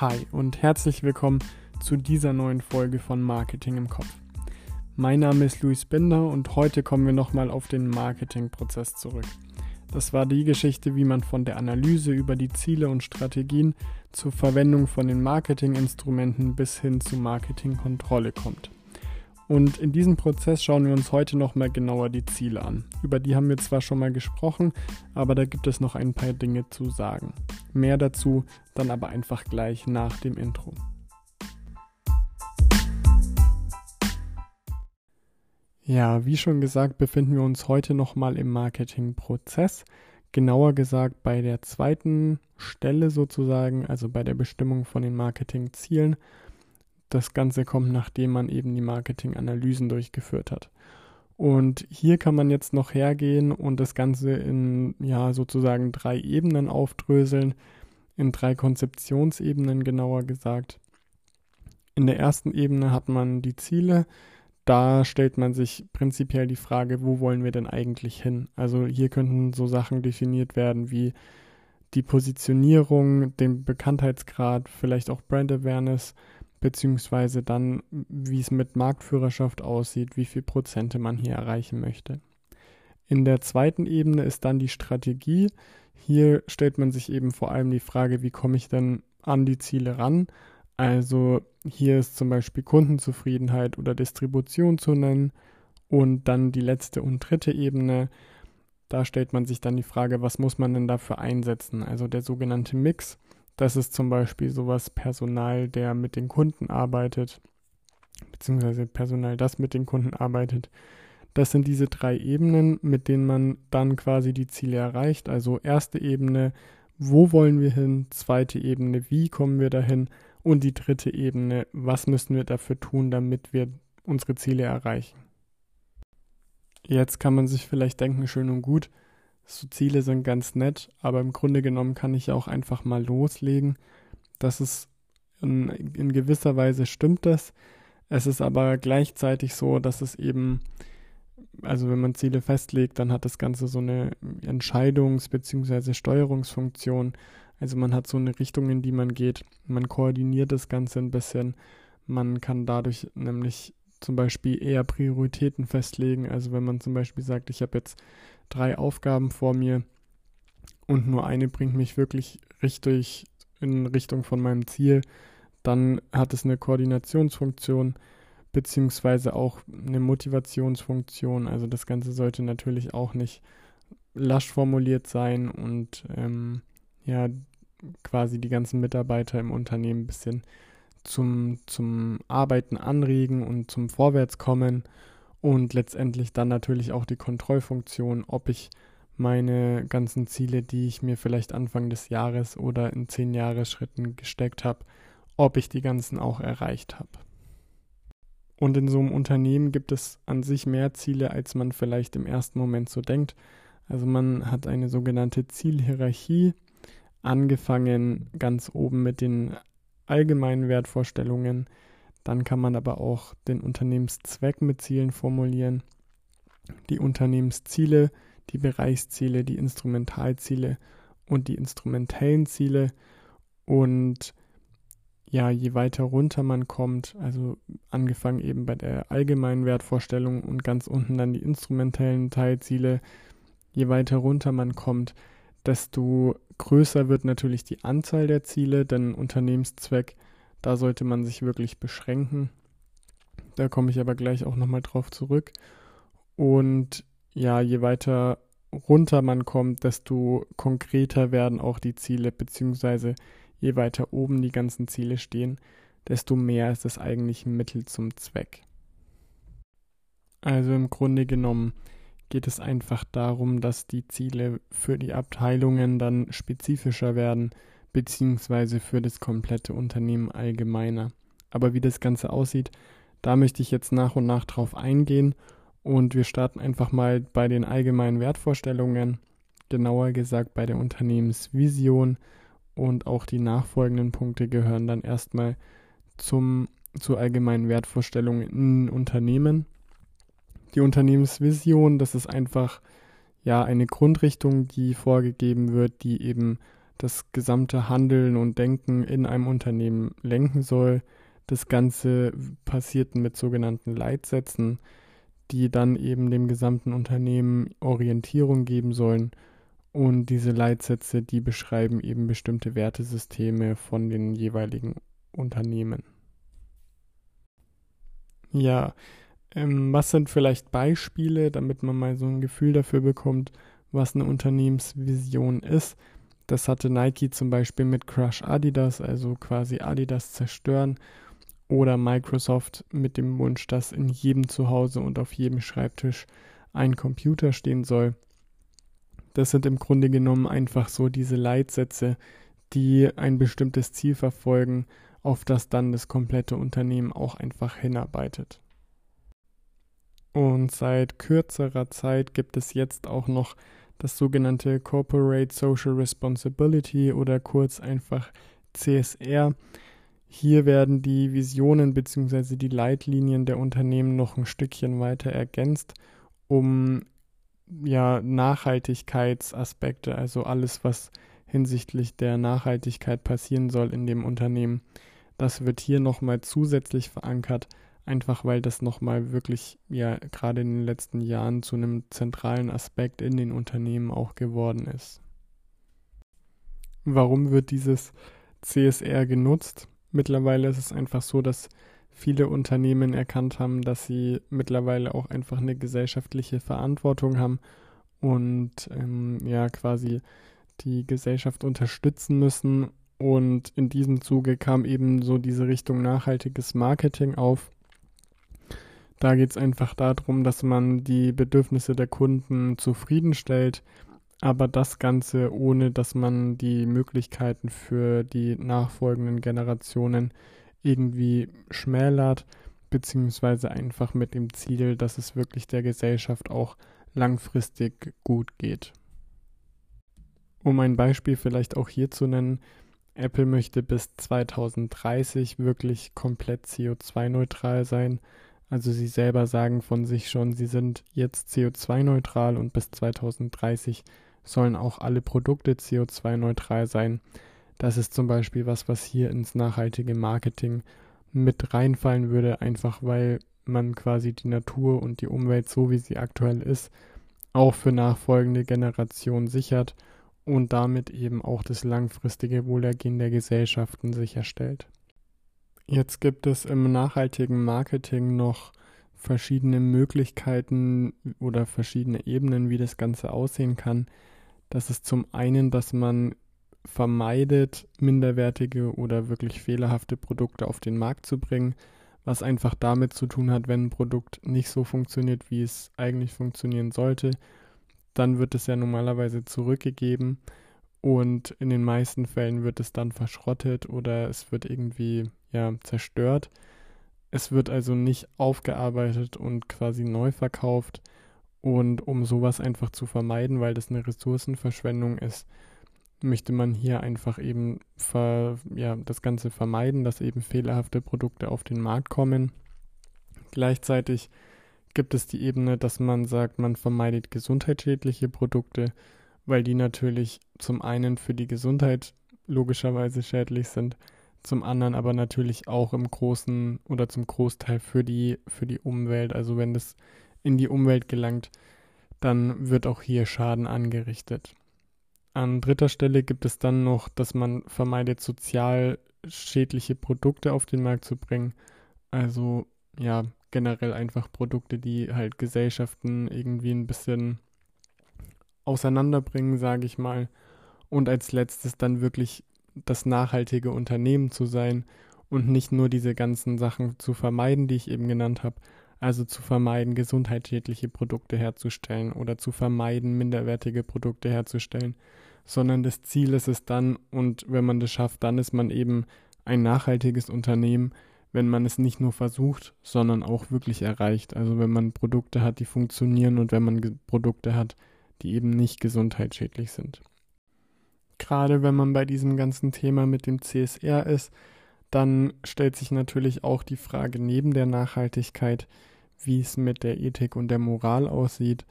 Hi und herzlich willkommen zu dieser neuen Folge von Marketing im Kopf. Mein Name ist Luis Binder und heute kommen wir nochmal auf den Marketingprozess zurück. Das war die Geschichte, wie man von der Analyse über die Ziele und Strategien zur Verwendung von den Marketinginstrumenten bis hin zu Marketingkontrolle kommt. Und in diesem Prozess schauen wir uns heute nochmal genauer die Ziele an. Über die haben wir zwar schon mal gesprochen, aber da gibt es noch ein paar Dinge zu sagen. Mehr dazu dann aber einfach gleich nach dem Intro. Ja, wie schon gesagt, befinden wir uns heute nochmal im Marketingprozess. Genauer gesagt bei der zweiten Stelle sozusagen, also bei der Bestimmung von den Marketingzielen das Ganze kommt, nachdem man eben die Marketinganalysen durchgeführt hat. Und hier kann man jetzt noch hergehen und das Ganze in ja sozusagen drei Ebenen aufdröseln, in drei Konzeptionsebenen genauer gesagt. In der ersten Ebene hat man die Ziele. Da stellt man sich prinzipiell die Frage, wo wollen wir denn eigentlich hin? Also hier könnten so Sachen definiert werden wie die Positionierung, den Bekanntheitsgrad, vielleicht auch Brand Awareness, beziehungsweise dann, wie es mit Marktführerschaft aussieht, wie viel Prozente man hier erreichen möchte. In der zweiten Ebene ist dann die Strategie. Hier stellt man sich eben vor allem die Frage, wie komme ich denn an die Ziele ran? Also hier ist zum Beispiel Kundenzufriedenheit oder Distribution zu nennen. Und dann die letzte und dritte Ebene, da stellt man sich dann die Frage, was muss man denn dafür einsetzen? Also der sogenannte Mix. Das ist zum Beispiel sowas Personal, der mit den Kunden arbeitet, beziehungsweise Personal, das mit den Kunden arbeitet. Das sind diese drei Ebenen, mit denen man dann quasi die Ziele erreicht. Also erste Ebene, wo wollen wir hin? Zweite Ebene, wie kommen wir dahin? Und die dritte Ebene, was müssen wir dafür tun, damit wir unsere Ziele erreichen? Jetzt kann man sich vielleicht denken, schön und gut, so Ziele sind ganz nett, aber im Grunde genommen kann ich auch einfach mal loslegen. Das ist in, in gewisser Weise stimmt das. Es ist aber gleichzeitig so, dass es eben, also wenn man Ziele festlegt, dann hat das Ganze so eine Entscheidungs- bzw. Steuerungsfunktion. Also man hat so eine Richtung, in die man geht. Man koordiniert das Ganze ein bisschen. Man kann dadurch nämlich zum Beispiel eher Prioritäten festlegen. Also wenn man zum Beispiel sagt, ich habe jetzt drei Aufgaben vor mir und nur eine bringt mich wirklich richtig in Richtung von meinem Ziel, dann hat es eine Koordinationsfunktion beziehungsweise auch eine Motivationsfunktion. Also das Ganze sollte natürlich auch nicht lasch formuliert sein und ähm, ja quasi die ganzen Mitarbeiter im Unternehmen ein bisschen zum, zum Arbeiten anregen und zum Vorwärtskommen und letztendlich dann natürlich auch die Kontrollfunktion, ob ich meine ganzen Ziele, die ich mir vielleicht Anfang des Jahres oder in zehn Jahresschritten gesteckt habe, ob ich die ganzen auch erreicht habe. Und in so einem Unternehmen gibt es an sich mehr Ziele, als man vielleicht im ersten Moment so denkt. Also man hat eine sogenannte Zielhierarchie, angefangen ganz oben mit den allgemeinen Wertvorstellungen, dann kann man aber auch den Unternehmenszweck mit Zielen formulieren, die Unternehmensziele, die Bereichsziele, die Instrumentalziele und die instrumentellen Ziele. Und ja, je weiter runter man kommt, also angefangen eben bei der allgemeinen Wertvorstellung und ganz unten dann die instrumentellen Teilziele, je weiter runter man kommt, desto größer wird natürlich die Anzahl der Ziele, denn Unternehmenszweck da sollte man sich wirklich beschränken. Da komme ich aber gleich auch nochmal drauf zurück. Und ja, je weiter runter man kommt, desto konkreter werden auch die Ziele, beziehungsweise je weiter oben die ganzen Ziele stehen, desto mehr ist es eigentlich ein Mittel zum Zweck. Also im Grunde genommen geht es einfach darum, dass die Ziele für die Abteilungen dann spezifischer werden, beziehungsweise für das komplette Unternehmen allgemeiner. Aber wie das Ganze aussieht, da möchte ich jetzt nach und nach drauf eingehen und wir starten einfach mal bei den allgemeinen Wertvorstellungen, genauer gesagt bei der Unternehmensvision und auch die nachfolgenden Punkte gehören dann erstmal zum, zur allgemeinen Wertvorstellung in Unternehmen. Die Unternehmensvision, das ist einfach ja eine Grundrichtung, die vorgegeben wird, die eben das gesamte Handeln und Denken in einem Unternehmen lenken soll. Das Ganze passiert mit sogenannten Leitsätzen, die dann eben dem gesamten Unternehmen Orientierung geben sollen. Und diese Leitsätze, die beschreiben eben bestimmte Wertesysteme von den jeweiligen Unternehmen. Ja, ähm, was sind vielleicht Beispiele, damit man mal so ein Gefühl dafür bekommt, was eine Unternehmensvision ist? Das hatte Nike zum Beispiel mit Crush Adidas, also quasi Adidas zerstören, oder Microsoft mit dem Wunsch, dass in jedem Zuhause und auf jedem Schreibtisch ein Computer stehen soll. Das sind im Grunde genommen einfach so diese Leitsätze, die ein bestimmtes Ziel verfolgen, auf das dann das komplette Unternehmen auch einfach hinarbeitet. Und seit kürzerer Zeit gibt es jetzt auch noch das sogenannte Corporate Social Responsibility oder kurz einfach CSR. Hier werden die Visionen bzw. die Leitlinien der Unternehmen noch ein Stückchen weiter ergänzt, um ja Nachhaltigkeitsaspekte, also alles, was hinsichtlich der Nachhaltigkeit passieren soll in dem Unternehmen, das wird hier nochmal zusätzlich verankert, einfach weil das nochmal wirklich ja gerade in den letzten Jahren zu einem zentralen Aspekt in den Unternehmen auch geworden ist. Warum wird dieses CSR genutzt? Mittlerweile ist es einfach so, dass viele Unternehmen erkannt haben, dass sie mittlerweile auch einfach eine gesellschaftliche Verantwortung haben und ähm, ja quasi die Gesellschaft unterstützen müssen. Und in diesem Zuge kam eben so diese Richtung nachhaltiges Marketing auf. Da geht es einfach darum, dass man die Bedürfnisse der Kunden zufriedenstellt, aber das Ganze ohne, dass man die Möglichkeiten für die nachfolgenden Generationen irgendwie schmälert, beziehungsweise einfach mit dem Ziel, dass es wirklich der Gesellschaft auch langfristig gut geht. Um ein Beispiel vielleicht auch hier zu nennen, Apple möchte bis 2030 wirklich komplett CO2-neutral sein. Also sie selber sagen von sich schon, sie sind jetzt CO2-neutral und bis 2030 sollen auch alle Produkte CO2-neutral sein. Das ist zum Beispiel was, was hier ins nachhaltige Marketing mit reinfallen würde, einfach weil man quasi die Natur und die Umwelt, so wie sie aktuell ist, auch für nachfolgende Generationen sichert und damit eben auch das langfristige Wohlergehen der Gesellschaften sicherstellt. Jetzt gibt es im nachhaltigen Marketing noch verschiedene Möglichkeiten oder verschiedene Ebenen, wie das Ganze aussehen kann. Das ist zum einen, dass man vermeidet, minderwertige oder wirklich fehlerhafte Produkte auf den Markt zu bringen, was einfach damit zu tun hat, wenn ein Produkt nicht so funktioniert, wie es eigentlich funktionieren sollte, dann wird es ja normalerweise zurückgegeben und in den meisten Fällen wird es dann verschrottet oder es wird irgendwie ja zerstört. Es wird also nicht aufgearbeitet und quasi neu verkauft. Und um sowas einfach zu vermeiden, weil das eine Ressourcenverschwendung ist, möchte man hier einfach eben ver, ja, das Ganze vermeiden, dass eben fehlerhafte Produkte auf den Markt kommen. Gleichzeitig gibt es die Ebene, dass man sagt, man vermeidet gesundheitsschädliche Produkte, weil die natürlich zum einen für die Gesundheit logischerweise schädlich sind, zum anderen aber natürlich auch im großen oder zum Großteil für die für die Umwelt. Also wenn das in die Umwelt gelangt, dann wird auch hier Schaden angerichtet. An dritter Stelle gibt es dann noch, dass man vermeidet, sozial schädliche Produkte auf den Markt zu bringen. Also ja, generell einfach Produkte, die halt Gesellschaften irgendwie ein bisschen auseinanderbringen, sage ich mal. Und als letztes dann wirklich das nachhaltige Unternehmen zu sein und nicht nur diese ganzen Sachen zu vermeiden, die ich eben genannt habe. Also zu vermeiden, gesundheitsschädliche Produkte herzustellen oder zu vermeiden, minderwertige Produkte herzustellen, sondern das Ziel ist es dann, und wenn man das schafft, dann ist man eben ein nachhaltiges Unternehmen, wenn man es nicht nur versucht, sondern auch wirklich erreicht. Also wenn man Produkte hat, die funktionieren und wenn man Produkte hat, die eben nicht gesundheitsschädlich sind. Gerade wenn man bei diesem ganzen Thema mit dem CSR ist, dann stellt sich natürlich auch die Frage neben der Nachhaltigkeit, wie es mit der Ethik und der Moral aussieht.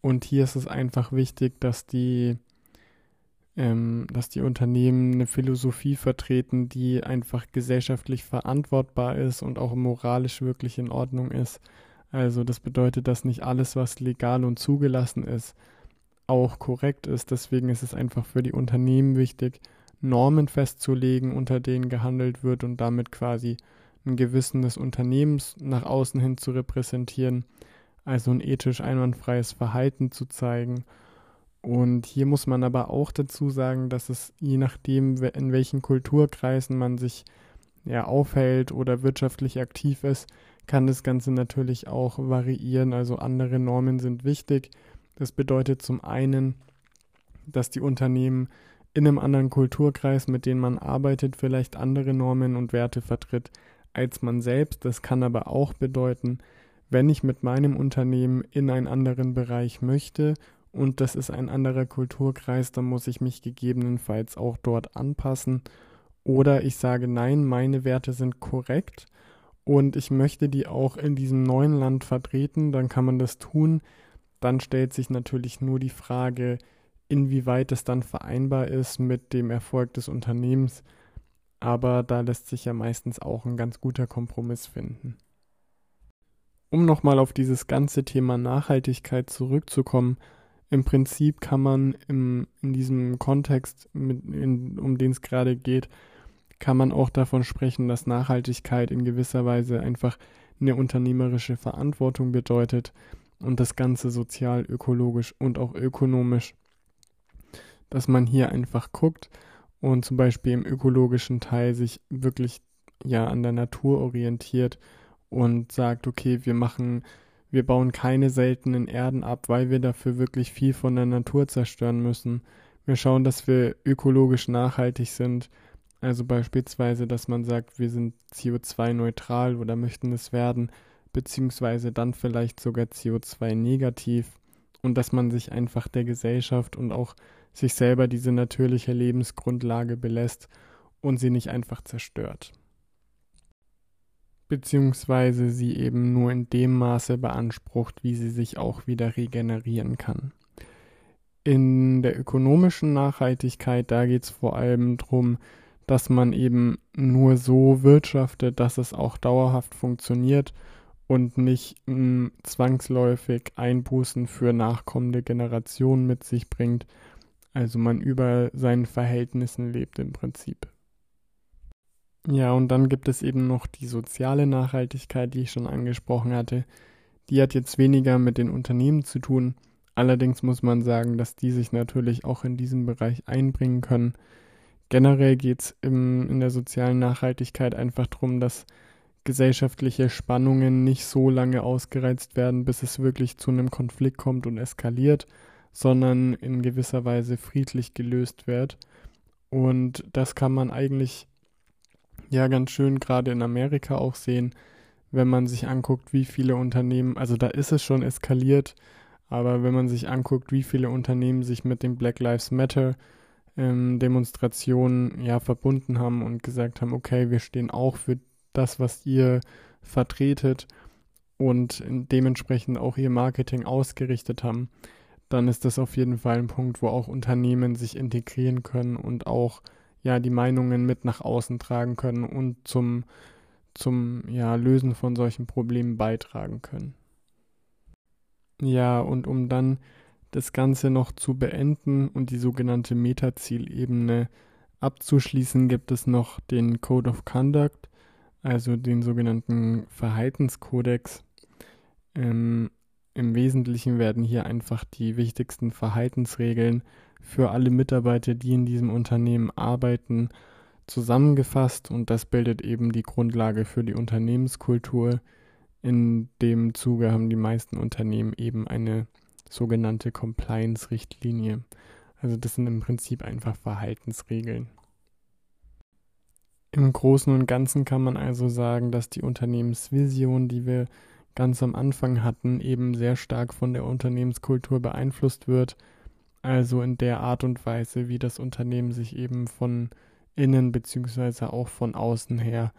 Und hier ist es einfach wichtig, dass die ähm, dass die Unternehmen eine Philosophie vertreten, die einfach gesellschaftlich verantwortbar ist und auch moralisch wirklich in Ordnung ist. Also das bedeutet, dass nicht alles, was legal und zugelassen ist, auch korrekt ist. Deswegen ist es einfach für die Unternehmen wichtig, Normen festzulegen, unter denen gehandelt wird und damit quasi ein Gewissen des Unternehmens nach außen hin zu repräsentieren, also ein ethisch einwandfreies Verhalten zu zeigen und hier muss man aber auch dazu sagen, dass es je nachdem, in welchen Kulturkreisen man sich ja aufhält oder wirtschaftlich aktiv ist, kann das Ganze natürlich auch variieren. Also andere Normen sind wichtig. Das bedeutet zum einen, dass die Unternehmen in einem anderen Kulturkreis, mit dem man arbeitet, vielleicht andere Normen und Werte vertritt als man selbst. Das kann aber auch bedeuten, wenn ich mit meinem Unternehmen in einen anderen Bereich möchte und das ist ein anderer Kulturkreis, dann muss ich mich gegebenenfalls auch dort anpassen. Oder ich sage, nein, meine Werte sind korrekt und ich möchte die auch in diesem neuen Land vertreten, dann kann man das tun. Dann stellt sich natürlich nur die Frage, inwieweit es dann vereinbar ist mit dem Erfolg des Unternehmens. Aber da lässt sich ja meistens auch ein ganz guter Kompromiss finden. Um nochmal auf dieses ganze Thema Nachhaltigkeit zurückzukommen, im Prinzip kann man im, in diesem Kontext, mit, in, um den es gerade geht, kann man auch davon sprechen, dass Nachhaltigkeit in gewisser Weise einfach eine unternehmerische Verantwortung bedeutet und das Ganze sozial, ökologisch und auch ökonomisch. Dass man hier einfach guckt und zum Beispiel im ökologischen Teil sich wirklich ja an der Natur orientiert und sagt, okay, wir machen wir bauen keine seltenen Erden ab, weil wir dafür wirklich viel von der Natur zerstören müssen. Wir schauen, dass wir ökologisch nachhaltig sind. Also beispielsweise, dass man sagt, wir sind CO2-neutral oder möchten es werden, beziehungsweise dann vielleicht sogar CO2-negativ. Und dass man sich einfach der Gesellschaft und auch sich selber diese natürliche Lebensgrundlage belässt und sie nicht einfach zerstört beziehungsweise sie eben nur in dem Maße beansprucht, wie sie sich auch wieder regenerieren kann. In der ökonomischen Nachhaltigkeit, da geht es vor allem darum, dass man eben nur so wirtschaftet, dass es auch dauerhaft funktioniert und nicht mh, hm, zwangsläufig Einbußen für nachkommende Generationen mit sich bringt. Also man über seinen Verhältnissen lebt im Prinzip. Ja, und dann gibt es eben noch die soziale Nachhaltigkeit, die ich schon angesprochen hatte. Die hat jetzt weniger mit den Unternehmen zu tun. Allerdings muss man sagen, dass die sich natürlich auch in diesem Bereich einbringen können. Generell geht es in der sozialen Nachhaltigkeit einfach darum, dass gesellschaftliche Spannungen nicht so lange ausgereizt werden, bis es wirklich zu einem Konflikt kommt und eskaliert, sondern in gewisser Weise friedlich gelöst wird. Und das kann man eigentlich ja ganz schön gerade in Amerika auch sehen, wenn man sich anguckt, wie viele Unternehmen, also da ist es schon eskaliert, aber wenn man sich anguckt, wie viele Unternehmen sich mit den Black Lives Matter ähm, Demonstrationen ja verbunden haben und gesagt haben, okay, wir stehen auch für das, was ihr vertretet und dementsprechend auch ihr Marketing ausgerichtet haben, dann ist das auf jeden Fall ein Punkt, wo auch Unternehmen sich integrieren können und auch ja die Meinungen mit nach außen tragen können und zum, zum ja, Lösen von solchen Problemen beitragen können. Ja, und um dann das Ganze noch zu beenden und die sogenannte Metazielebene abzuschließen, gibt es noch den Code of Conduct, also den sogenannten Verhaltenskodex. Ähm, Im Wesentlichen werden hier einfach die wichtigsten Verhaltensregeln für alle Mitarbeiter, die in diesem Unternehmen arbeiten, zusammengefasst und das bildet eben die Grundlage für die Unternehmenskultur. In dem Zuge haben die meisten Unternehmen eben eine sogenannte Compliance-Richtlinie. Also das sind im Prinzip einfach Verhaltensregeln. Im Großen und Ganzen kann man also sagen, dass die Unternehmensvision, die wir ganz am Anfang hatten, eben sehr stark von der Unternehmenskultur beeinflusst wird also in der Art und Weise, wie das Unternehmen sich eben von innen beziehungsweise auch von außen her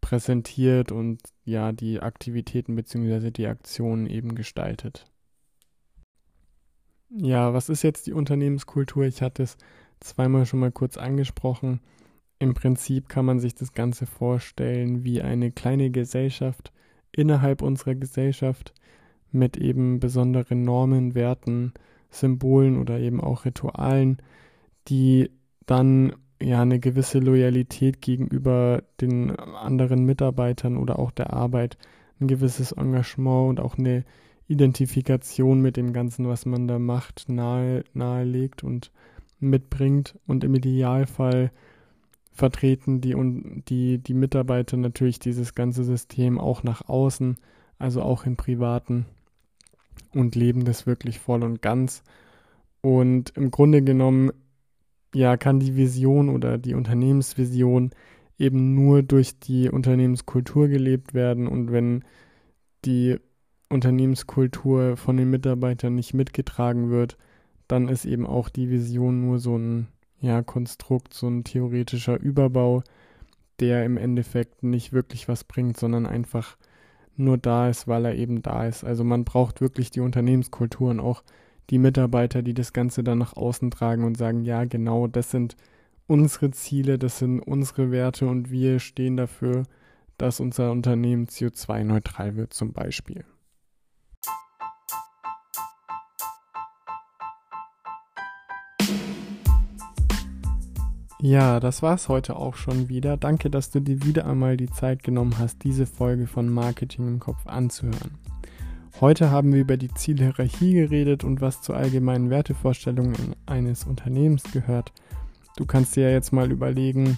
präsentiert und ja die Aktivitäten beziehungsweise die Aktionen eben gestaltet. Ja, was ist jetzt die Unternehmenskultur? Ich hatte es zweimal schon mal kurz angesprochen. Im Prinzip kann man sich das Ganze vorstellen wie eine kleine Gesellschaft innerhalb unserer Gesellschaft mit eben besonderen Normen, Werten, Symbolen oder eben auch Ritualen, die dann ja eine gewisse Loyalität gegenüber den anderen Mitarbeitern oder auch der Arbeit, ein gewisses Engagement und auch eine Identifikation mit dem Ganzen, was man da macht, nahe, nahelegt und mitbringt. Und im Idealfall vertreten die, die, die Mitarbeiter natürlich dieses ganze System auch nach außen, also auch im Privaten und leben das wirklich voll und ganz. Und im Grunde genommen, ja, kann die Vision oder die Unternehmensvision eben nur durch die Unternehmenskultur gelebt werden. Und wenn die Unternehmenskultur von den Mitarbeitern nicht mitgetragen wird, dann ist eben auch die Vision nur so ein ja, Konstrukt, so ein theoretischer Überbau, der im Endeffekt nicht wirklich was bringt, sondern einfach nur da ist, weil er eben da ist. Also man braucht wirklich die Unternehmenskultur und auch die Mitarbeiter, die das Ganze dann nach außen tragen und sagen, ja, genau, das sind unsere Ziele, das sind unsere Werte und wir stehen dafür, dass unser Unternehmen CO2-neutral wird zum Beispiel. Ja, das war's heute auch schon wieder. Danke, dass du dir wieder einmal die Zeit genommen hast, diese Folge von Marketing im Kopf anzuhören. Heute haben wir über die Zielhierarchie geredet und was zu allgemeinen Wertevorstellungen eines Unternehmens gehört. Du kannst dir ja jetzt mal überlegen,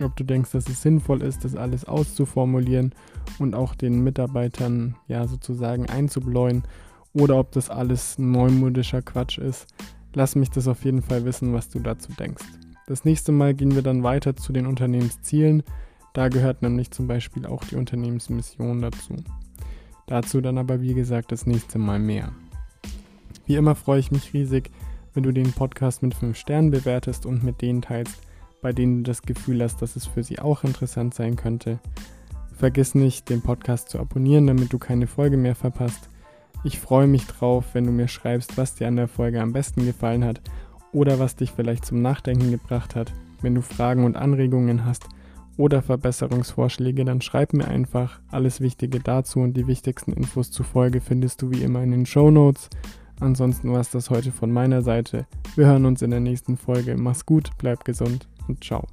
ob du denkst, dass es sinnvoll ist, das alles auszuformulieren und auch den Mitarbeitern ja sozusagen einzubläuen oder ob das alles neumodischer Quatsch ist. Lass mich das auf jeden Fall wissen, was du dazu denkst. Das nächste Mal gehen wir dann weiter zu den Unternehmenszielen. Da gehört nämlich zum Beispiel auch die Unternehmensmission dazu. Dazu dann aber wie gesagt das nächste Mal mehr. Wie immer freue ich mich riesig, wenn du den Podcast mit 5 Sternen bewertest und mit denen teilst, bei denen du das Gefühl hast, dass es für sie auch interessant sein könnte. Vergiss nicht, den Podcast zu abonnieren, damit du keine Folge mehr verpasst. Ich freue mich drauf, wenn du mir schreibst, was dir an der Folge am besten gefallen hat oder was dich vielleicht zum Nachdenken gebracht hat. Wenn du Fragen und Anregungen hast oder Verbesserungsvorschläge, dann schreib mir einfach alles Wichtige dazu und die wichtigsten Infos zur Folge findest du wie immer in den Show Notes. Ansonsten war es das heute von meiner Seite. Wir hören uns in der nächsten Folge. Mach's gut, bleib gesund und ciao.